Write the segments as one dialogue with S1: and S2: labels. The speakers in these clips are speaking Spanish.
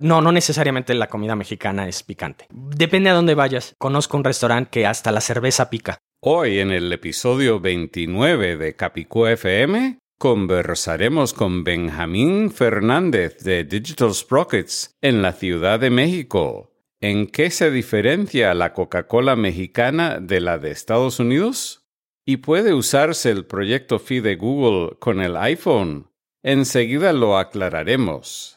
S1: No, no necesariamente la comida mexicana es picante. Depende a dónde vayas. Conozco un restaurante que hasta la cerveza pica.
S2: Hoy en el episodio 29 de Capicú FM conversaremos con Benjamín Fernández de Digital Sprockets en la Ciudad de México. ¿En qué se diferencia la Coca-Cola mexicana de la de Estados Unidos? ¿Y puede usarse el proyecto Fi de Google con el iPhone? Enseguida lo aclararemos.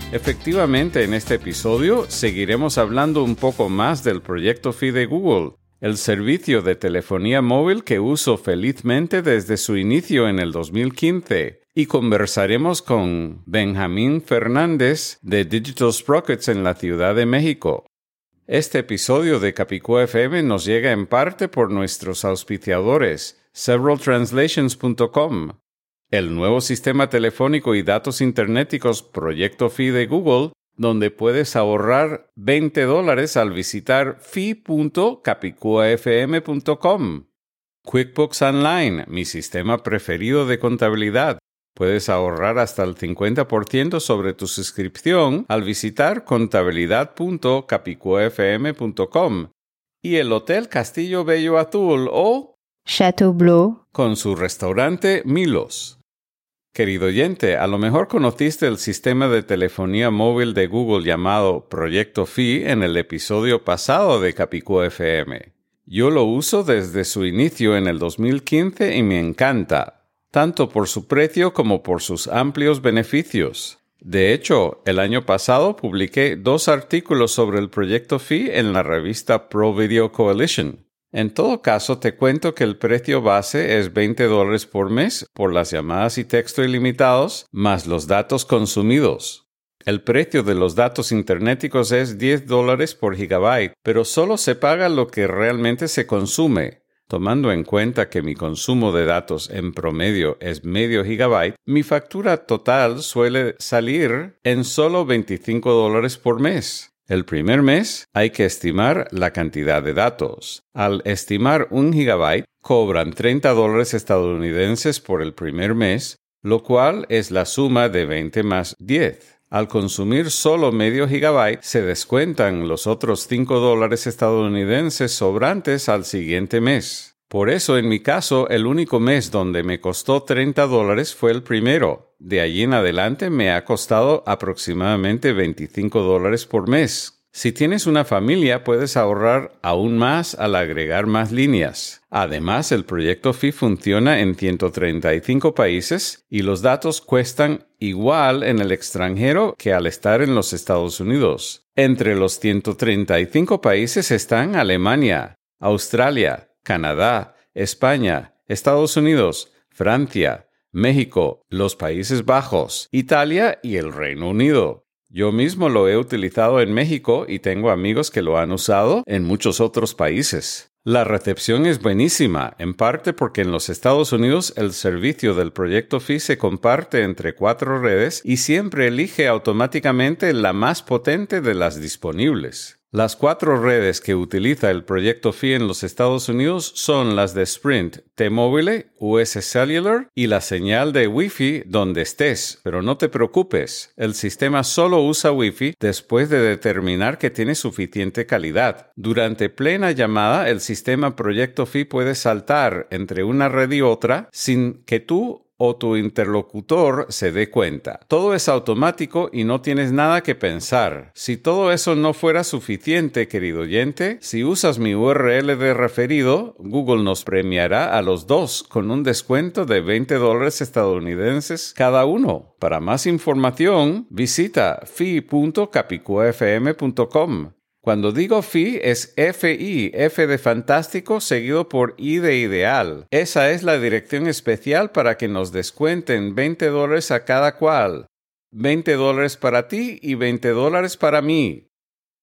S2: Efectivamente, en este episodio seguiremos hablando un poco más del proyecto Fi de Google, el servicio de telefonía móvil que uso felizmente desde su inicio en el 2015, y conversaremos con Benjamín Fernández de Digital Sprockets en la Ciudad de México. Este episodio de Capicú FM nos llega en parte por nuestros auspiciadores, severaltranslations.com, el nuevo sistema telefónico y datos internéticos Proyecto Fi de Google, donde puedes ahorrar 20 dólares al visitar fi.capicuafm.com. QuickBooks Online, mi sistema preferido de contabilidad. Puedes ahorrar hasta el 50% sobre tu suscripción al visitar contabilidad.capicuafm.com. Y el Hotel Castillo Bello Azul o
S3: Chateau Bleu
S2: con su restaurante Milos. Querido oyente, a lo mejor conociste el sistema de telefonía móvil de Google llamado Proyecto Fi en el episodio pasado de Capicú FM. Yo lo uso desde su inicio en el 2015 y me encanta, tanto por su precio como por sus amplios beneficios. De hecho, el año pasado publiqué dos artículos sobre el proyecto Fi en la revista Pro Video Coalition. En todo caso, te cuento que el precio base es 20 dólares por mes por las llamadas y texto ilimitados más los datos consumidos. El precio de los datos internéticos es 10 dólares por gigabyte, pero solo se paga lo que realmente se consume. Tomando en cuenta que mi consumo de datos en promedio es medio gigabyte, mi factura total suele salir en solo 25 dólares por mes. El primer mes hay que estimar la cantidad de datos. Al estimar un gigabyte, cobran 30 dólares estadounidenses por el primer mes, lo cual es la suma de 20 más 10. Al consumir solo medio gigabyte, se descuentan los otros 5 dólares estadounidenses sobrantes al siguiente mes. Por eso, en mi caso, el único mes donde me costó 30 dólares fue el primero. De allí en adelante me ha costado aproximadamente 25 dólares por mes. Si tienes una familia, puedes ahorrar aún más al agregar más líneas. Además, el proyecto FI funciona en 135 países y los datos cuestan igual en el extranjero que al estar en los Estados Unidos. Entre los 135 países están Alemania, Australia, Canadá, España, Estados Unidos, Francia, México, los Países Bajos, Italia y el Reino Unido. Yo mismo lo he utilizado en México y tengo amigos que lo han usado en muchos otros países. La recepción es buenísima, en parte porque en los Estados Unidos el servicio del proyecto FI se comparte entre cuatro redes y siempre elige automáticamente la más potente de las disponibles. Las cuatro redes que utiliza el proyecto FI en los Estados Unidos son las de Sprint, T-Mobile, US Cellular y la señal de Wi-Fi donde estés. Pero no te preocupes, el sistema solo usa Wi-Fi después de determinar que tiene suficiente calidad. Durante plena llamada, el sistema Proyecto FI puede saltar entre una red y otra sin que tú o tu interlocutor se dé cuenta. Todo es automático y no tienes nada que pensar. Si todo eso no fuera suficiente, querido oyente, si usas mi URL de referido, Google nos premiará a los dos con un descuento de 20 dólares estadounidenses cada uno. Para más información, visita fi.capicuafm.com. Cuando digo FI es FI, F de fantástico seguido por I de ideal. Esa es la dirección especial para que nos descuenten 20 dólares a cada cual. 20 dólares para ti y 20 dólares para mí.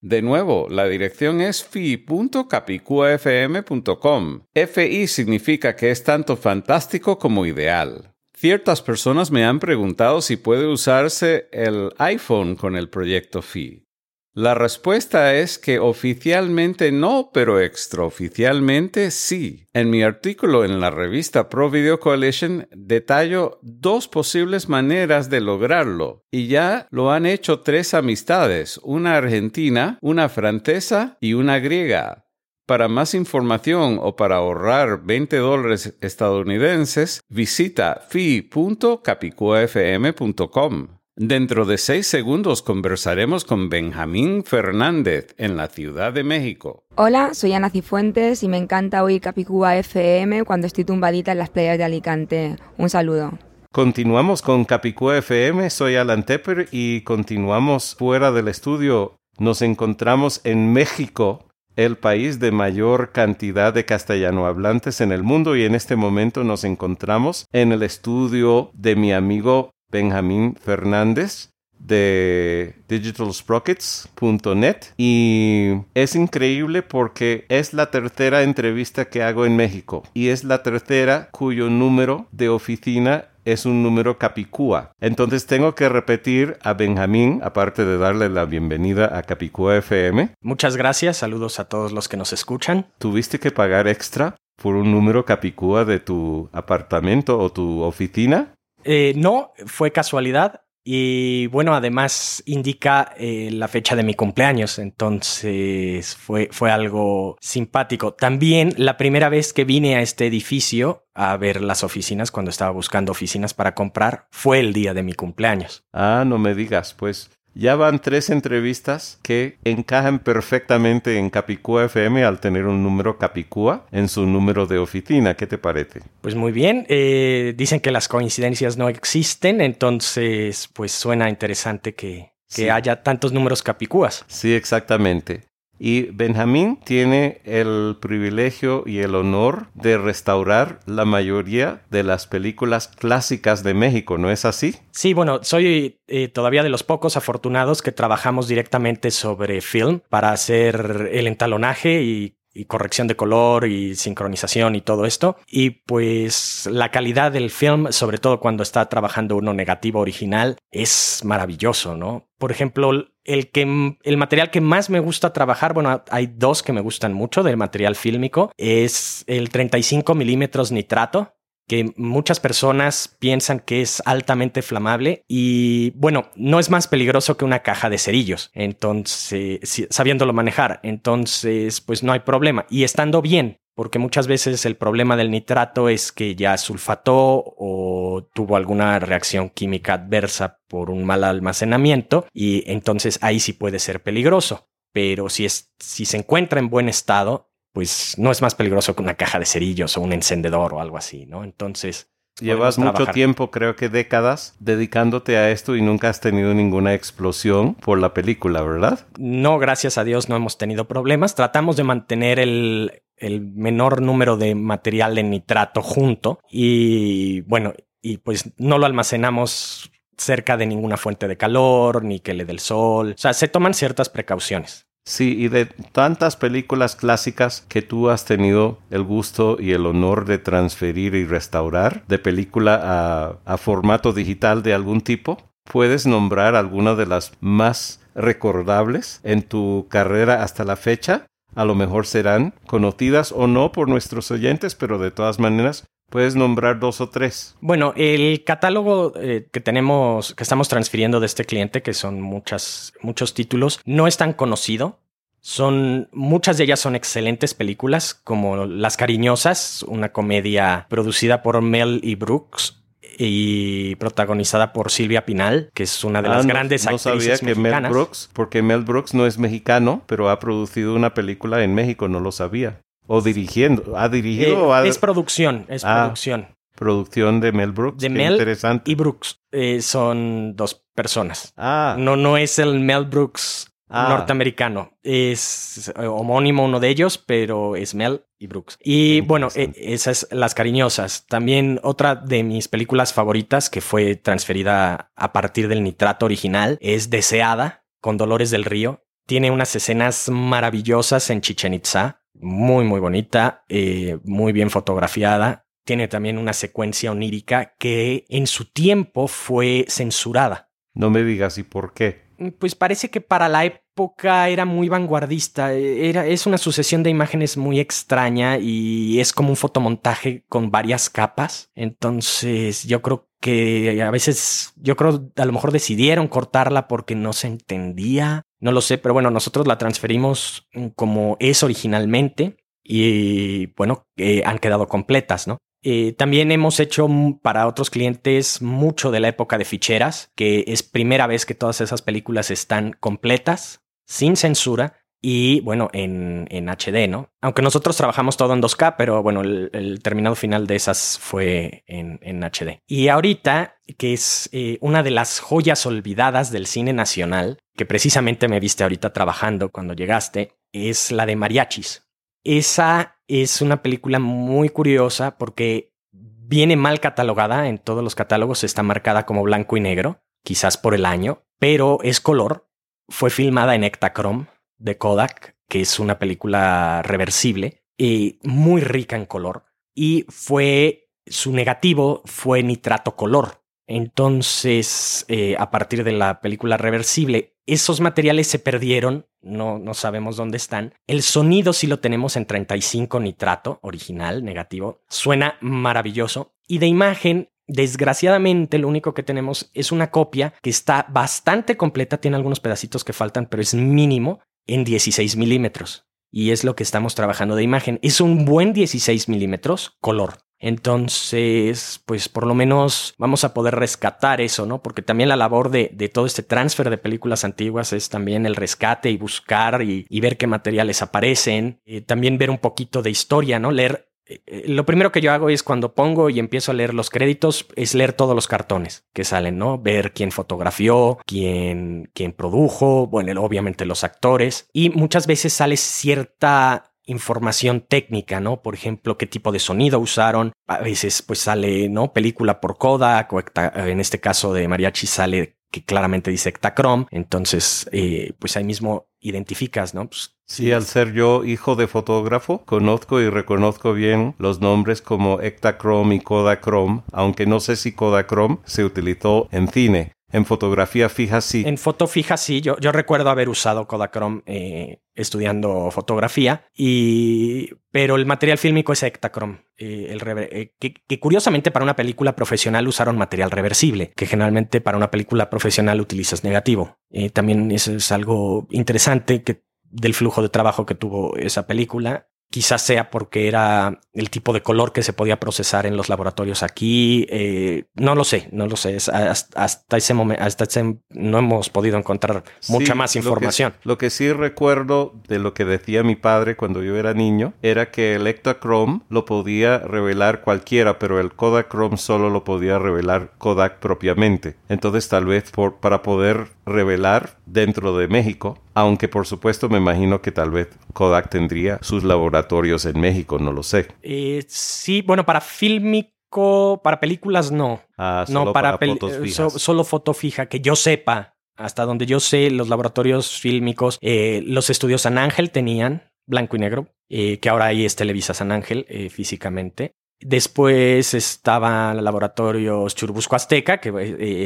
S2: De nuevo, la dirección es fi.capicuafm.com. FI significa que es tanto fantástico como ideal. Ciertas personas me han preguntado si puede usarse el iPhone con el proyecto FI. La respuesta es que oficialmente no, pero extraoficialmente sí. En mi artículo en la revista Pro Video Coalition detallo dos posibles maneras de lograrlo y ya lo han hecho tres amistades, una argentina, una francesa y una griega. Para más información o para ahorrar 20 dólares estadounidenses, visita fi.capicuafm.com. Dentro de seis segundos conversaremos con Benjamín Fernández en la Ciudad de México.
S3: Hola, soy Ana Cifuentes y me encanta oír Capicúa FM cuando estoy tumbadita en las playas de Alicante. Un saludo.
S4: Continuamos con Capicúa FM, soy Alan Tepper y continuamos fuera del estudio. Nos encontramos en México, el país de mayor cantidad de castellano hablantes en el mundo y en este momento nos encontramos en el estudio de mi amigo Benjamín Fernández de digitalsprockets.net y es increíble porque es la tercera entrevista que hago en México y es la tercera cuyo número de oficina es un número capicúa. Entonces tengo que repetir a Benjamín, aparte de darle la bienvenida a Capicúa FM.
S1: Muchas gracias, saludos a todos los que nos escuchan.
S4: ¿Tuviste que pagar extra por un número capicúa de tu apartamento o tu oficina?
S1: Eh, no, fue casualidad. Y bueno, además indica eh, la fecha de mi cumpleaños, entonces fue, fue algo simpático. También la primera vez que vine a este edificio a ver las oficinas, cuando estaba buscando oficinas para comprar, fue el día de mi cumpleaños.
S4: Ah, no me digas, pues ya van tres entrevistas que encajan perfectamente en Capicúa FM al tener un número Capicúa en su número de oficina. ¿Qué te parece?
S1: Pues muy bien. Eh, dicen que las coincidencias no existen, entonces pues suena interesante que, que haya tantos números Capicúas.
S4: Sí, exactamente. Y Benjamín tiene el privilegio y el honor de restaurar la mayoría de las películas clásicas de México, ¿no es así?
S1: Sí, bueno, soy eh, todavía de los pocos afortunados que trabajamos directamente sobre film para hacer el entalonaje y y corrección de color y sincronización y todo esto. Y pues la calidad del film, sobre todo cuando está trabajando uno negativo original, es maravilloso, ¿no? Por ejemplo, el, que, el material que más me gusta trabajar, bueno, hay dos que me gustan mucho del material fílmico, es el 35 milímetros nitrato, que muchas personas piensan que es altamente flamable y bueno, no es más peligroso que una caja de cerillos, entonces, sabiéndolo manejar, entonces pues no hay problema. Y estando bien, porque muchas veces el problema del nitrato es que ya sulfató o tuvo alguna reacción química adversa por un mal almacenamiento y entonces ahí sí puede ser peligroso. Pero si, es, si se encuentra en buen estado, pues no es más peligroso que una caja de cerillos o un encendedor o algo así, ¿no? Entonces...
S4: Llevas mucho tiempo, creo que décadas, dedicándote a esto y nunca has tenido ninguna explosión por la película, ¿verdad?
S1: No, gracias a Dios no hemos tenido problemas. Tratamos de mantener el, el menor número de material de nitrato junto y bueno, y pues no lo almacenamos cerca de ninguna fuente de calor ni que le dé el sol. O sea, se toman ciertas precauciones.
S4: Sí, y de tantas películas clásicas que tú has tenido el gusto y el honor de transferir y restaurar de película a, formato digital de algún tipo, ¿puedes nombrar alguna de las más recordables en tu carrera hasta la fecha? A lo mejor serán conocidas o no por nuestros oyentes, pero de todas maneras Puedes nombrar dos o tres.
S1: Bueno, el catálogo eh, que tenemos, que estamos transfiriendo de este cliente, que son muchas, muchos títulos, no es tan conocido. Son, muchas de ellas son excelentes películas, como Las Cariñosas, una comedia producida por Mel y Brooks. Y protagonizada por Silvia Pinal, que es una de
S4: Ah,
S1: las
S4: no-
S1: grandes
S4: no
S1: actrices
S4: sabía que Mel
S1: mexicanas.
S4: Brooks, porque Mel Brooks no es mexicano, pero ha producido una película en México, no lo sabía. O dirigiendo, ha
S1: Eh,
S4: dirigido o ha
S1: es producción, es
S4: Ah.
S1: producción.
S4: producción de Mel Brooks.
S1: De
S4: Qué
S1: Mel
S4: interesante.
S1: Y Brooks eh, son dos personas.
S4: Ah,
S1: No, no es el Mel Brooks
S4: Ah.
S1: norteamericano. Es homónimo uno de ellos, pero es Mel y Brooks. Y bueno,
S4: Interesante.
S1: esas las cariñosas. También otra de mis películas favoritas que fue transferida a partir del nitrato original es Deseada con Dolores del Río. Tiene unas escenas maravillosas en Chichen Itza. Muy, muy bonita, eh, muy bien fotografiada. Tiene también una secuencia onírica que en su tiempo fue censurada.
S4: no me digas y por qué.
S1: Pues parece que para la época era muy vanguardista. Era, es una sucesión de imágenes muy extraña y es como un fotomontaje con varias capas. Entonces yo creo que a veces, yo creo a lo mejor decidieron cortarla porque no se entendía. No lo sé, pero bueno, nosotros la transferimos como es originalmente y bueno, eh, han quedado completas, ¿no? Eh, también hemos hecho para otros clientes mucho de la época de ficheras, que es primera vez que todas esas películas están completas, sin censura y bueno, en, en HD, ¿no? Aunque nosotros trabajamos todo en 2K, pero bueno, el, el terminado final de esas fue en, en HD. Y ahorita, que es eh, una de las joyas olvidadas del cine nacional, que precisamente me viste ahorita trabajando cuando llegaste, es la de Mariachis. Esa es una película muy curiosa porque viene mal catalogada en todos los catálogos, está marcada como blanco y negro, quizás por el año, pero es color. Fue filmada en Ektachrome de Kodak, que es una película reversible y muy rica en color. Y fue su negativo fue nitrato color. Entonces, eh, a partir de la película reversible, esos materiales se perdieron, no, no sabemos dónde están. El sonido sí lo tenemos en 35 nitrato, original, negativo. Suena maravilloso. Y de imagen, desgraciadamente, lo único que tenemos es una copia que está bastante completa, tiene algunos pedacitos que faltan, pero es mínimo en 16 milímetros. Y es lo que estamos trabajando de imagen. Es un buen 16 milímetros color. Entonces, pues por lo menos vamos a poder rescatar eso, ¿no? Porque también la labor de, todo este transfer de películas antiguas es también el rescate y buscar y, y ver qué materiales aparecen. Eh, también ver un poquito de historia, ¿no? Leer. Eh, lo primero que yo hago es cuando pongo y empiezo a leer los créditos, es leer todos los cartones que salen, ¿no? Ver quién fotografió, quién, quién produjo, bueno, obviamente los actores. Y muchas veces sale cierta información técnica, ¿no? Por ejemplo, qué tipo de sonido usaron. A veces pues sale, ¿no? Película por Kodak o en este caso de Mariachi sale que claramente dice Ektachrome. Entonces, eh, pues ahí mismo identificas, ¿no? Pues,
S4: Sí, al ser yo hijo de fotógrafo, conozco y reconozco bien los nombres como Ektachrome y Kodachrome, aunque no sé si Kodachrome se utilizó en cine. En fotografía fija sí.
S1: En foto fija, sí. Yo, yo recuerdo haber usado Kodachrome eh, estudiando fotografía, y, pero el material fílmico es Ektachrome. eh, el eh, que, curiosamente para una película profesional usaron material reversible, que generalmente para una película profesional utilizas negativo. También es algo interesante que, del flujo de trabajo que tuvo esa película. Quizás sea porque era el tipo de color que se podía procesar en los laboratorios aquí. eh, no lo sé, no lo sé. Es- hasta, hasta ese momento, hasta ese, no hemos podido encontrar mucha más
S4: lo que-
S1: información.
S4: Lo que, sí recuerdo de lo que decía mi padre cuando yo era niño era que el Ektachrome lo podía revelar cualquiera, pero el Kodachrome solo lo podía revelar Kodak propiamente. Entonces tal vez por, para poder revelar dentro de México, aunque por supuesto me imagino que tal vez Kodak tendría sus laboratorios en México, no lo sé.
S1: Eh, sí, bueno, para fílmico, para películas no.
S4: Ah,
S1: no,
S4: solo
S1: para,
S4: para,
S1: peli-
S4: fotos
S1: eh,
S4: fijas.
S1: so- solo foto fija, que yo sepa. Hasta donde yo sé, los laboratorios fílmicos, eh, los estudios San Ángel tenían blanco y negro, eh, que ahora ahí es Televisa San Ángel eh, físicamente. Después estaba el laboratorio Churubusco Azteca, que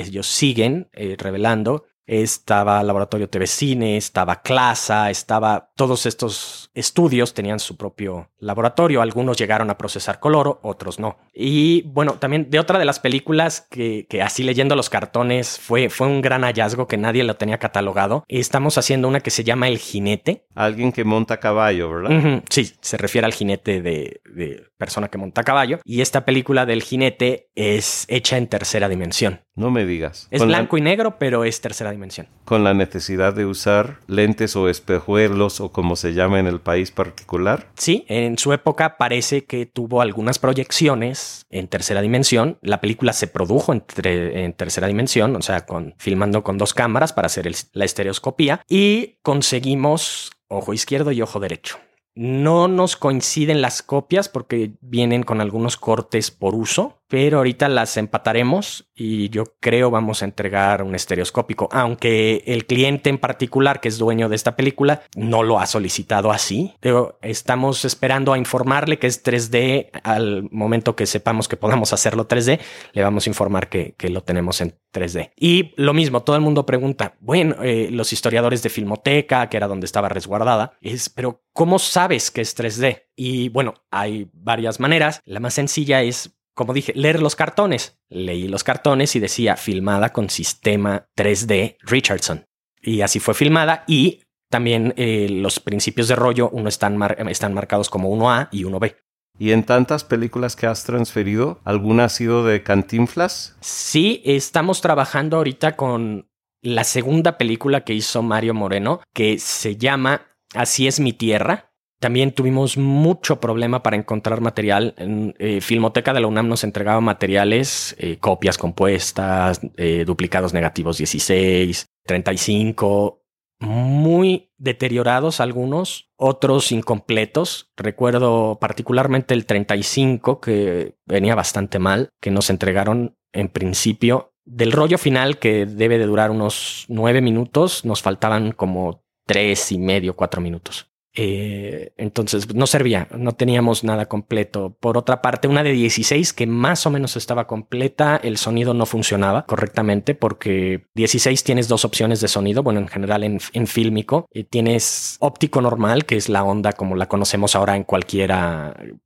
S1: ellos siguen revelando. Estaba Laboratorio TV Cine, estaba Clasa, estaba. Todos estos estudios tenían su propio laboratorio. Algunos llegaron a procesar color, otros no. Y bueno, también de otra de las películas que, que así leyendo los cartones fue, fue un gran hallazgo que nadie lo tenía catalogado. Estamos haciendo una que se llama El Jinete.
S4: Alguien que monta caballo, ¿verdad?
S1: Sí, se refiere al jinete de, de persona que monta caballo. Y esta película del jinete es hecha en tercera dimensión.
S4: No me digas.
S1: Es
S4: Con la-
S1: blanco y negro, pero es tercera dimensión.
S4: con la necesidad de usar lentes o espejuelos o como se llama en el país particular.
S1: Sí, en su época parece que tuvo algunas proyecciones en tercera dimensión. La película se produjo en, tre- en tercera dimensión, o sea, con, filmando con dos cámaras para hacer el- la estereoscopía y conseguimos ojo izquierdo y ojo derecho. No nos coinciden las copias porque vienen con algunos cortes por uso, pero ahorita las empataremos y yo creo vamos a entregar un estereoscópico, aunque el cliente en particular que es dueño de esta película no lo ha solicitado así. Pero estamos esperando a informarle que es 3D al momento que sepamos que podamos hacerlo 3D, le vamos a informar que, lo tenemos en 3D. Y lo mismo, todo el mundo pregunta, bueno, eh, los historiadores de Filmoteca, que era donde estaba resguardada, es, pero ¿cómo sabes que es 3D? Y bueno, hay varias maneras. La más sencilla es, como dije, leer los cartones. Leí los cartones y decía filmada con sistema 3D Richardson. Y así fue filmada y también eh, los principios de rollo, uno están, mar- están marcados como 1A y 1B.
S4: Y en tantas películas que has transferido, ¿alguna ha sido de Cantinflas?
S1: Sí, estamos trabajando ahorita con la segunda película que hizo Mario Moreno, que se llama Así es mi tierra. También tuvimos mucho problema para encontrar material. En eh, Filmoteca de la UNAM nos entregaba materiales, eh, copias compuestas, eh, duplicados negativos 16, 35, muy deteriorados algunos, otros incompletos. Recuerdo particularmente el 35 que venía bastante mal, que nos entregaron en principio. Del rollo final que debe de durar unos nueve minutos, nos faltaban como tres y medio, cuatro minutos. Eh, entonces no servía, no teníamos nada completo. Por otra parte, una de 16 que más o menos estaba completa, el sonido no funcionaba correctamente porque 16 tienes dos opciones de sonido. Bueno, en general en, en fílmico tienes óptico normal, que es la onda como la conocemos ahora en cualquier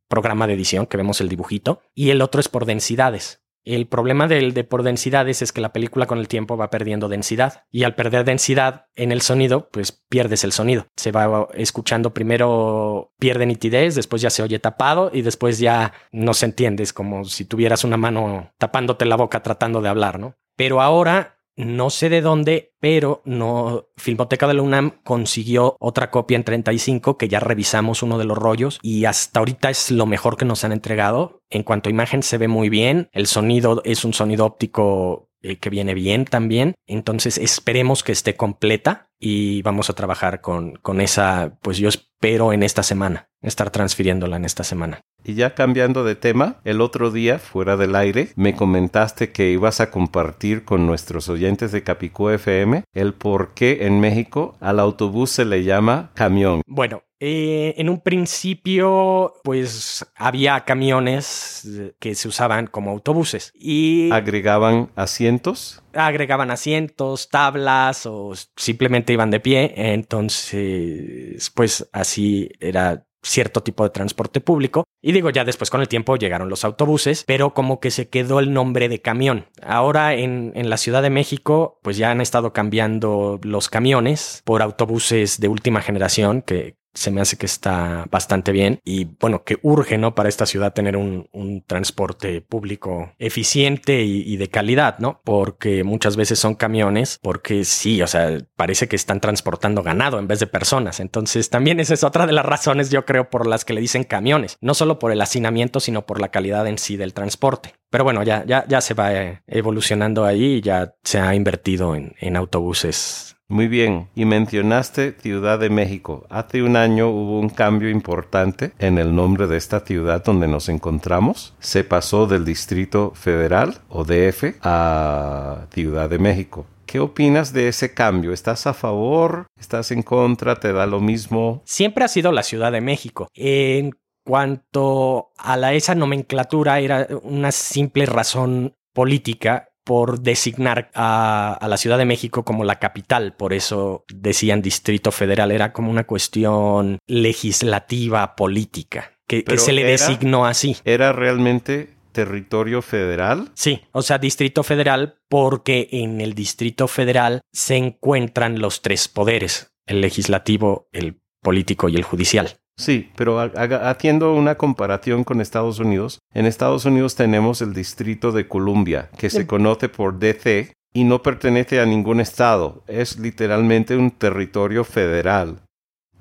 S1: programa de edición que vemos el dibujito, y el otro es por densidades. El problema del de por densidades es que la película con el tiempo va perdiendo densidad y al perder densidad en el sonido, pues pierdes el sonido. Se va escuchando primero pierde nitidez, después ya se oye tapado y después ya no se entiende, es como si tuvieras una mano tapándote la boca tratando de hablar, ¿no? Pero ahora no sé de dónde, pero no Filmoteca de la UNAM consiguió otra copia en 35 que ya revisamos uno de los rollos y hasta ahorita es lo mejor que nos han entregado. En cuanto a imagen se ve muy bien, el sonido es un sonido óptico eh, que viene bien también, entonces esperemos que esté completa y vamos a trabajar con, con esa, pues yo espero en esta semana, estar transfiriéndola en esta semana.
S4: Y ya cambiando de tema, el otro día, fuera del aire, me comentaste que ibas a compartir con nuestros oyentes de Capicú FM el por qué en México al autobús se le llama camión.
S1: Bueno, eh, en un principio, pues había camiones que se usaban como autobuses y
S4: agregaban asientos.
S1: Agregaban asientos, tablas o simplemente iban de pie. Entonces, pues así era cierto tipo de transporte público. Y digo, ya después con el tiempo llegaron los autobuses, pero como que se quedó el nombre de camión. Ahora en, en, la Ciudad de México, pues ya han estado cambiando los camiones por autobuses de última generación que se me hace que está bastante bien y bueno, que urge, ¿no? Para esta ciudad tener un, un transporte público eficiente y, de calidad, ¿no? Porque muchas veces son camiones, porque sí, o sea, parece que están transportando ganado en vez de personas. Entonces también esa es otra de las razones, yo creo, por las que le dicen camiones, no solo por el hacinamiento, sino por la calidad en sí del transporte. Pero bueno, ya, ya, ya se va eh, evolucionando ahí y ya se ha invertido en, en autobuses
S4: muy bien, y mencionaste Ciudad de México. Hace un año hubo un cambio importante en el nombre de esta ciudad donde nos encontramos. Se pasó del Distrito Federal o DF a Ciudad de México. ¿Qué opinas de ese cambio? ¿Estás a favor? ¿Estás en contra? ¿Te da lo mismo?
S1: Siempre ha sido la Ciudad de México. En cuanto a la, esa nomenclatura, era una simple razón política por designar a, a, la Ciudad de México como la capital. Por eso decían Distrito Federal. Era como una cuestión legislativa, política, que, que se le
S4: era,
S1: designó así.
S4: Era realmente territorio federal?
S1: Sí, o sea, Distrito Federal porque en el Distrito Federal se encuentran los tres poderes, el legislativo, el político y el judicial.
S4: Sí, pero haciendo una comparación con Estados Unidos, en Estados Unidos tenemos el Distrito de Columbia, que se conoce por DC y no pertenece a ningún estado, es literalmente un territorio federal.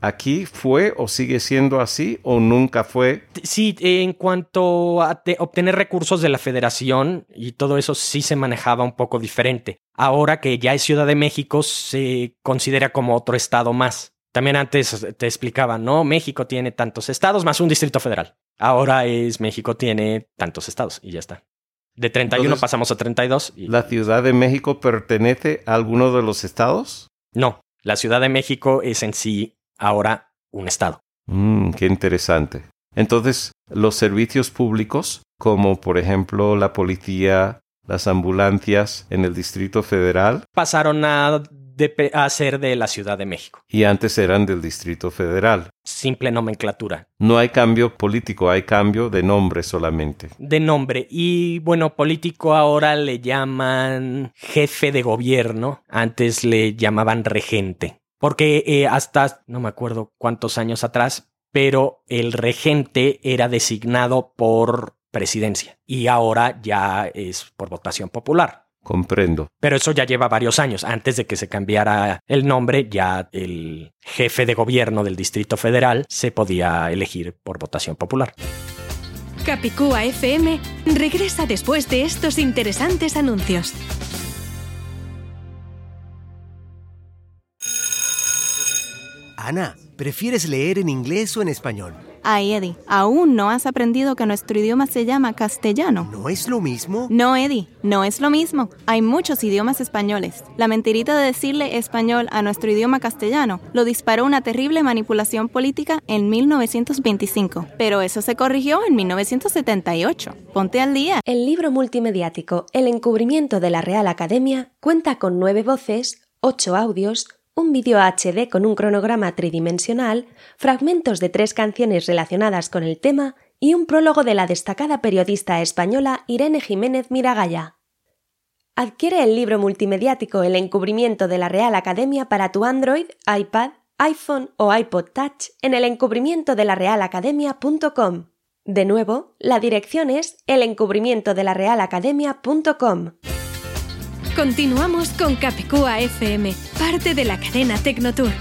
S4: ¿Aquí fue o sigue siendo así o nunca fue?
S1: Sí, en cuanto a obtener recursos de la federación y todo eso sí se manejaba un poco diferente. Ahora que ya es Ciudad de México se considera como otro estado más. También antes te explicaba, no, México tiene tantos estados más un distrito federal. Ahora es México tiene tantos estados y ya está. De 31 pasamos a 32. Y...
S4: ¿La Ciudad de México pertenece a alguno de los estados?
S1: No, la Ciudad de México es en sí ahora un estado.
S4: Mm, qué interesante. Entonces, los servicios públicos, como por ejemplo la policía, las ambulancias en el Distrito Federal,
S1: pasaron a de, a ser de la Ciudad de México.
S4: Y antes eran del Distrito Federal.
S1: Simple nomenclatura.
S4: No hay cambio político, hay cambio de nombre solamente.
S1: De nombre. Y bueno, político ahora le llaman jefe de gobierno. Antes le llamaban regente. Porque eh, hasta, no me acuerdo cuántos años atrás, pero el regente era designado por presidencia y ahora ya es por votación popular.
S4: Comprendo.
S1: Pero eso ya lleva varios años. Antes de que se cambiara el nombre, ya el jefe de gobierno del Distrito Federal se podía elegir por votación popular.
S5: Capicúa FM regresa después de estos interesantes anuncios.
S6: Ana, ¿prefieres leer en inglés o en español?
S7: Ay, Eddie, aún no has aprendido que nuestro idioma se llama castellano.
S6: ¿No es lo mismo?
S7: No, Eddie, no es lo mismo. Hay muchos idiomas españoles. La mentirita de decirle español a nuestro idioma castellano lo disparó una terrible manipulación política en 1925. Pero eso se corrigió en 1978. Ponte al día.
S8: El libro multimediático El encubrimiento de la Real Academia cuenta con nueve voces, ocho audios, un vídeo HD con un cronograma tridimensional, fragmentos de tres canciones relacionadas con el tema y un prólogo de la destacada periodista española Irene Jiménez Miragaya. Adquiere el libro multimediático El encubrimiento de la Real Academia para tu Android, iPad, iPhone o iPod Touch en el encubrimiento de la Real Academia.com. De nuevo, la dirección es el encubrimiento de la Real Academia.com.
S5: Continuamos con Capicúa FM, parte de la cadena Tecnotour.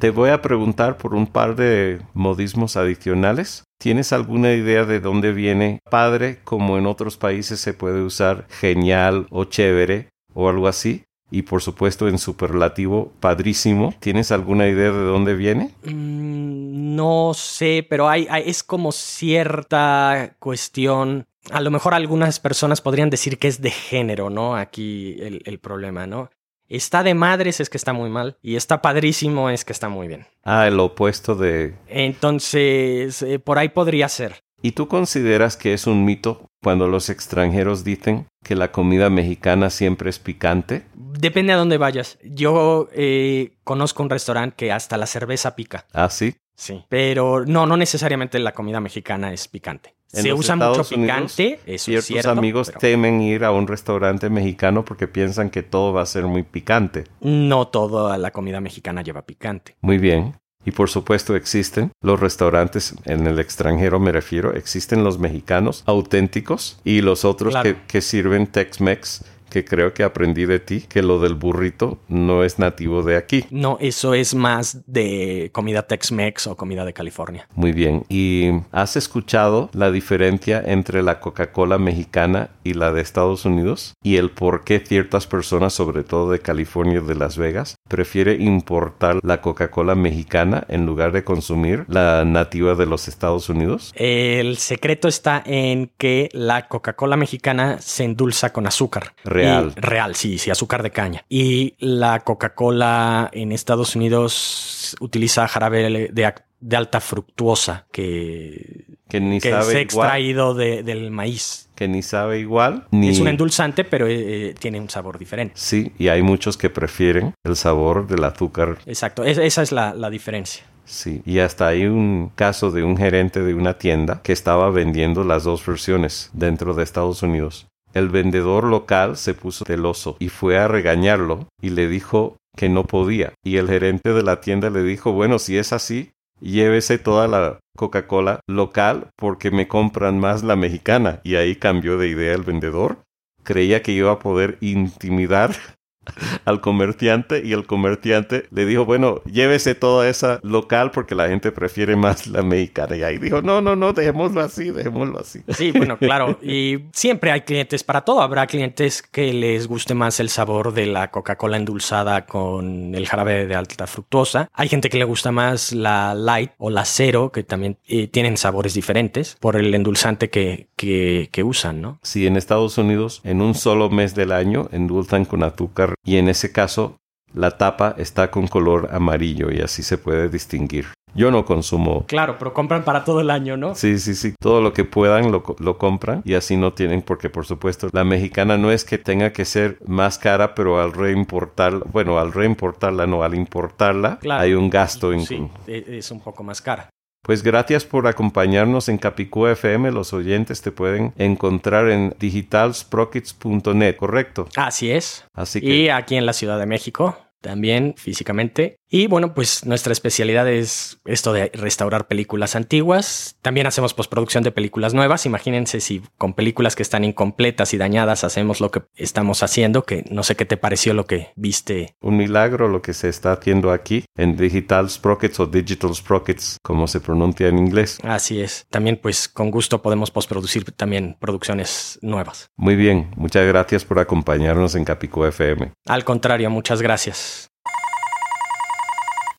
S4: Te voy a preguntar por un par de modismos adicionales. ¿Tienes alguna idea de dónde viene padre, como en otros países se puede usar genial o chévere o algo así? Y por supuesto en superlativo, padrísimo. ¿Tienes alguna idea de dónde viene?
S1: Mm, no sé, pero hay, es como cierta cuestión a lo mejor algunas personas podrían decir que es de género, ¿no? Aquí el, problema, ¿no? Está de madres es que está muy mal y está padrísimo es que está muy bien.
S4: Ah, el opuesto de...
S1: Entonces, eh, por ahí podría ser.
S4: ¿Y tú consideras que es un mito cuando los extranjeros dicen que la comida mexicana siempre es picante?
S1: Depende a dónde vayas. Yo eh, conozco un restaurante que hasta la cerveza pica.
S4: Ah, sí.
S1: Sí, pero no, no necesariamente la comida mexicana es picante. Se usa mucho picante, eso
S4: ciertos
S1: es cierto,
S4: amigos temen ir a un restaurante mexicano porque piensan que todo va a ser muy picante.
S1: No toda la comida mexicana lleva picante.
S4: Muy bien. Y por supuesto existen los restaurantes en el extranjero, me refiero, existen los mexicanos auténticos y los otros que, que sirven Tex-Mex que creo que aprendí de ti, que lo del burrito no es nativo de aquí.
S1: No, eso es más de comida Tex-Mex o comida de California.
S4: Muy bien. ¿Y has escuchado la diferencia entre la Coca-Cola mexicana y la de Estados Unidos? Y el por qué ciertas personas, sobre todo de California y de Las Vegas, prefiere importar la Coca-Cola mexicana en lugar de consumir la nativa de los Estados Unidos?
S1: El secreto está en que la Coca-Cola mexicana se endulza con azúcar.
S4: Real.
S1: Real, sí, sí, azúcar de caña. Y la Coca-Cola en Estados Unidos utiliza jarabe de, alta fructuosa que,
S4: que, ni
S1: que
S4: sabe
S1: es extraído del maíz.
S4: Que ni sabe igual.
S1: Ni... Es un endulzante, pero eh, eh, tiene un sabor diferente.
S4: Sí, y hay muchos que prefieren el sabor del azúcar.
S1: Exacto, esa es la, la diferencia.
S4: Sí, y hasta hay un caso de un gerente de una tienda que estaba vendiendo las dos versiones dentro de Estados Unidos. El vendedor local se puso celoso y fue a regañarlo y le dijo que no podía. Y el gerente de la tienda le dijo, bueno, si es así, llévese toda la Coca-Cola local porque me compran más la mexicana. Y ahí cambió de idea el vendedor. Creía que iba a poder intimidar al comerciante y el comerciante le dijo, bueno, llévese toda esa local porque la gente prefiere más la mexicana. Y ahí dijo, no, no, no, dejémoslo así, dejémoslo así.
S1: Sí, bueno, claro. Y siempre hay clientes para todo. Habrá clientes que les guste más el sabor de la Coca-Cola endulzada con el jarabe de alta fructosa. Hay gente que le gusta más la light o la cero, que también eh, tienen sabores diferentes por el endulzante que, que, que usan, ¿no?
S4: Sí, en Estados Unidos, en un solo mes del año, endulzan con azúcar y en ese caso la tapa está con color amarillo y así se puede distinguir. Yo no consumo.
S1: Claro, pero compran para todo el año, ¿no?
S4: Sí, sí, sí. Todo lo que puedan lo, lo, compran y así no tienen, porque por supuesto la mexicana no es que tenga que ser más cara, pero al reimportarla, bueno, al reimportarla, no, al importarla,
S1: Claro.
S4: hay un gasto en.
S1: Sí, e- es un poco más cara.
S4: Pues gracias por acompañarnos en Capicú FM. Los oyentes te pueden encontrar en digitalsprockets.net, ¿correcto?
S1: Así es.
S4: Así que
S1: Y aquí en la Ciudad de México, también físicamente. Y bueno, pues nuestra especialidad es esto de restaurar películas antiguas. También hacemos postproducción de películas nuevas. Imagínense si con películas que están incompletas y dañadas hacemos lo que estamos haciendo, que no sé qué te pareció lo que viste.
S4: un milagro lo que se está haciendo aquí en Digital Sprockets o Digital Sprockets, como se pronuncia en inglés.
S1: Así es. También pues con gusto podemos postproducir también producciones nuevas.
S4: Muy bien, muchas gracias por acompañarnos en Capicú FM.
S1: Al contrario, muchas gracias.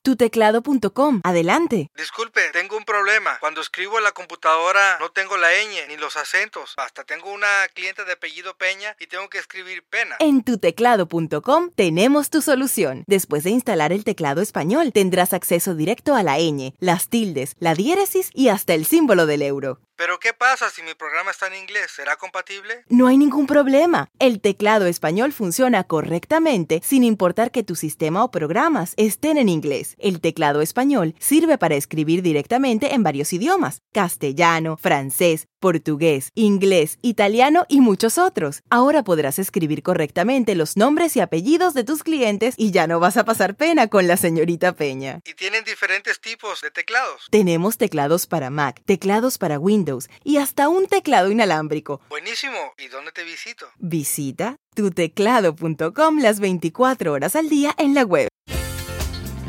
S9: Tuteclado.com. Adelante.
S10: Disculpe, tengo un problema. Cuando escribo en la computadora no tengo la ñ ni los acentos. Hasta tengo una cliente de apellido Peña y tengo que escribir pena.
S9: En tuteclado.com tenemos tu solución. Después de instalar el teclado español, tendrás acceso directo a la ñ, las tildes, la diéresis y hasta el símbolo del euro.
S10: Pero ¿qué pasa si mi programa está en inglés? ¿Será compatible?
S9: No hay ningún problema. El teclado español funciona correctamente sin importar que tu sistema o programas estén en inglés. El teclado español sirve para escribir directamente en varios idiomas, castellano, francés, portugués, inglés, italiano y muchos otros. Ahora podrás escribir correctamente los nombres y apellidos de tus clientes y ya no vas a pasar pena con la señorita Peña.
S10: Y tienen diferentes tipos de teclados.
S9: Tenemos teclados para Mac, teclados para Windows y hasta un teclado inalámbrico.
S10: Buenísimo. ¿Y dónde te visito?
S9: Visita tuteclado.com las 24 horas al día en la web.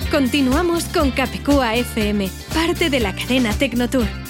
S5: Continuamos con Capicúa FM, parte de la cadena Tecnotour.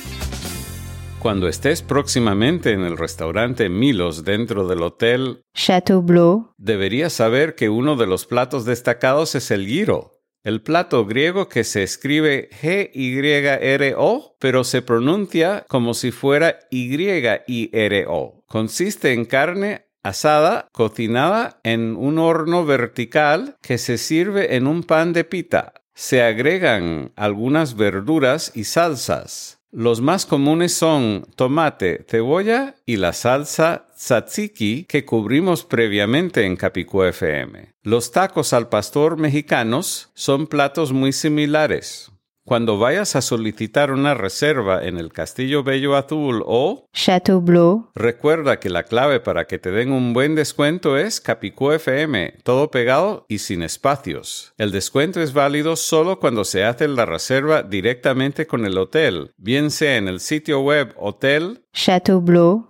S2: Cuando estés próximamente en el restaurante Milos dentro del hotel,
S3: Chateau Bleu,
S2: deberías saber que uno de los platos destacados es el gyro, el plato griego que se escribe G-Y-R-O, pero se pronuncia como si fuera Y-I-R-O. Consiste en carne asada, cocinada en un horno vertical que se sirve en un pan de pita. Se agregan algunas verduras y salsas. Los más comunes son tomate, cebolla y la salsa tzatziki que cubrimos previamente en Capicú FM. Los tacos al pastor mexicanos son platos muy similares. Cuando vayas a solicitar una reserva en el Castillo Bello Azul o
S3: Chateau Bleu,
S2: Recuerda que la clave para que te den un buen descuento es Capicú FM, todo pegado y sin espacios. El descuento es válido solo cuando se hace la reserva directamente con el hotel, bien sea en el sitio web hotel.com
S3: Chateau Bleu,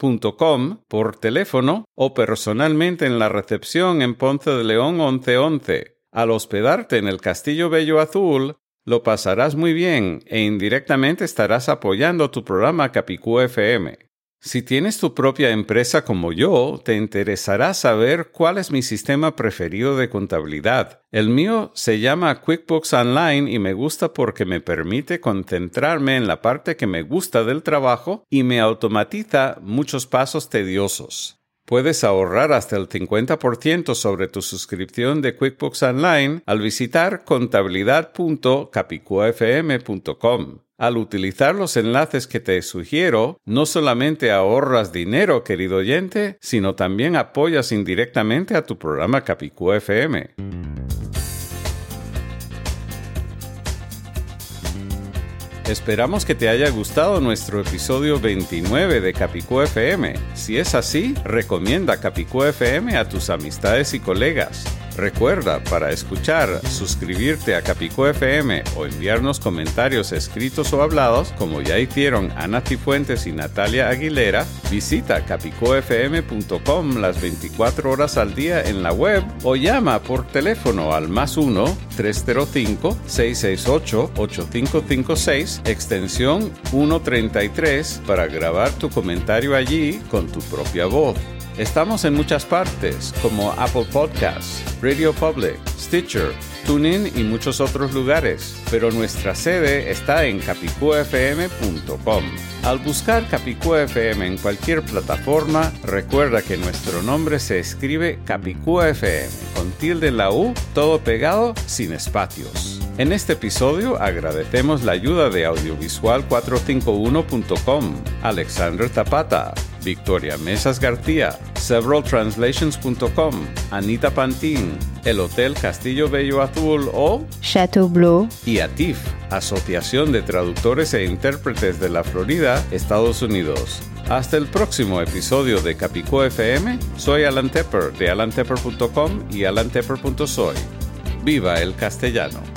S2: por teléfono o personalmente en la recepción en Ponce de León 1111. Al hospedarte en el Castillo Bello Azul, lo pasarás muy bien e indirectamente estarás apoyando tu programa Capicú FM. Si tienes tu propia empresa como yo, te interesará saber cuál es mi sistema preferido de contabilidad. El mío se llama QuickBooks Online y me gusta porque me permite concentrarme en la parte que me gusta del trabajo y me automatiza muchos pasos tediosos. Puedes ahorrar hasta el 50% sobre tu suscripción de QuickBooks Online al visitar contabilidad.capicuafm.com. Al utilizar los enlaces que te sugiero, no solamente ahorras dinero, querido oyente, sino también apoyas indirectamente a tu programa Capicú FM. Esperamos que te haya gustado nuestro episodio 29 de Capicú FM. Si es así, recomienda Capicú FM a tus amistades y colegas. Recuerda, para escuchar, suscribirte a Capicú FM o enviarnos comentarios escritos o hablados, como ya hicieron Ana Tifuentes y Natalia Aguilera, visita capicufm.com las 24 horas al día en la web o llama por teléfono al más 1-305-668-8556, extensión 133, para grabar tu comentario allí con tu propia voz. Estamos en muchas partes, como Apple Podcasts, Radio Public, Stitcher, TuneIn y muchos otros lugares, pero nuestra sede está en capicufm.com. Al buscar Capicú FM en cualquier plataforma, recuerda que nuestro nombre se escribe Capicú FM, con tilde en la U, todo pegado, sin espacios. En este episodio agradecemos la ayuda de audiovisual451.com, Alexander Tapata, Victoria Mesas García, severaltranslations.com, Anita Pantín, el Hotel Castillo Bello Azul o
S11: Chateau Bleu
S2: y ATIF, Asociación de Traductores e Intérpretes de la Florida, Estados Unidos. Hasta el próximo episodio de Capicú FM, soy Alan Tepper de alantepper.com y alantepper.soy. ¡Viva el castellano!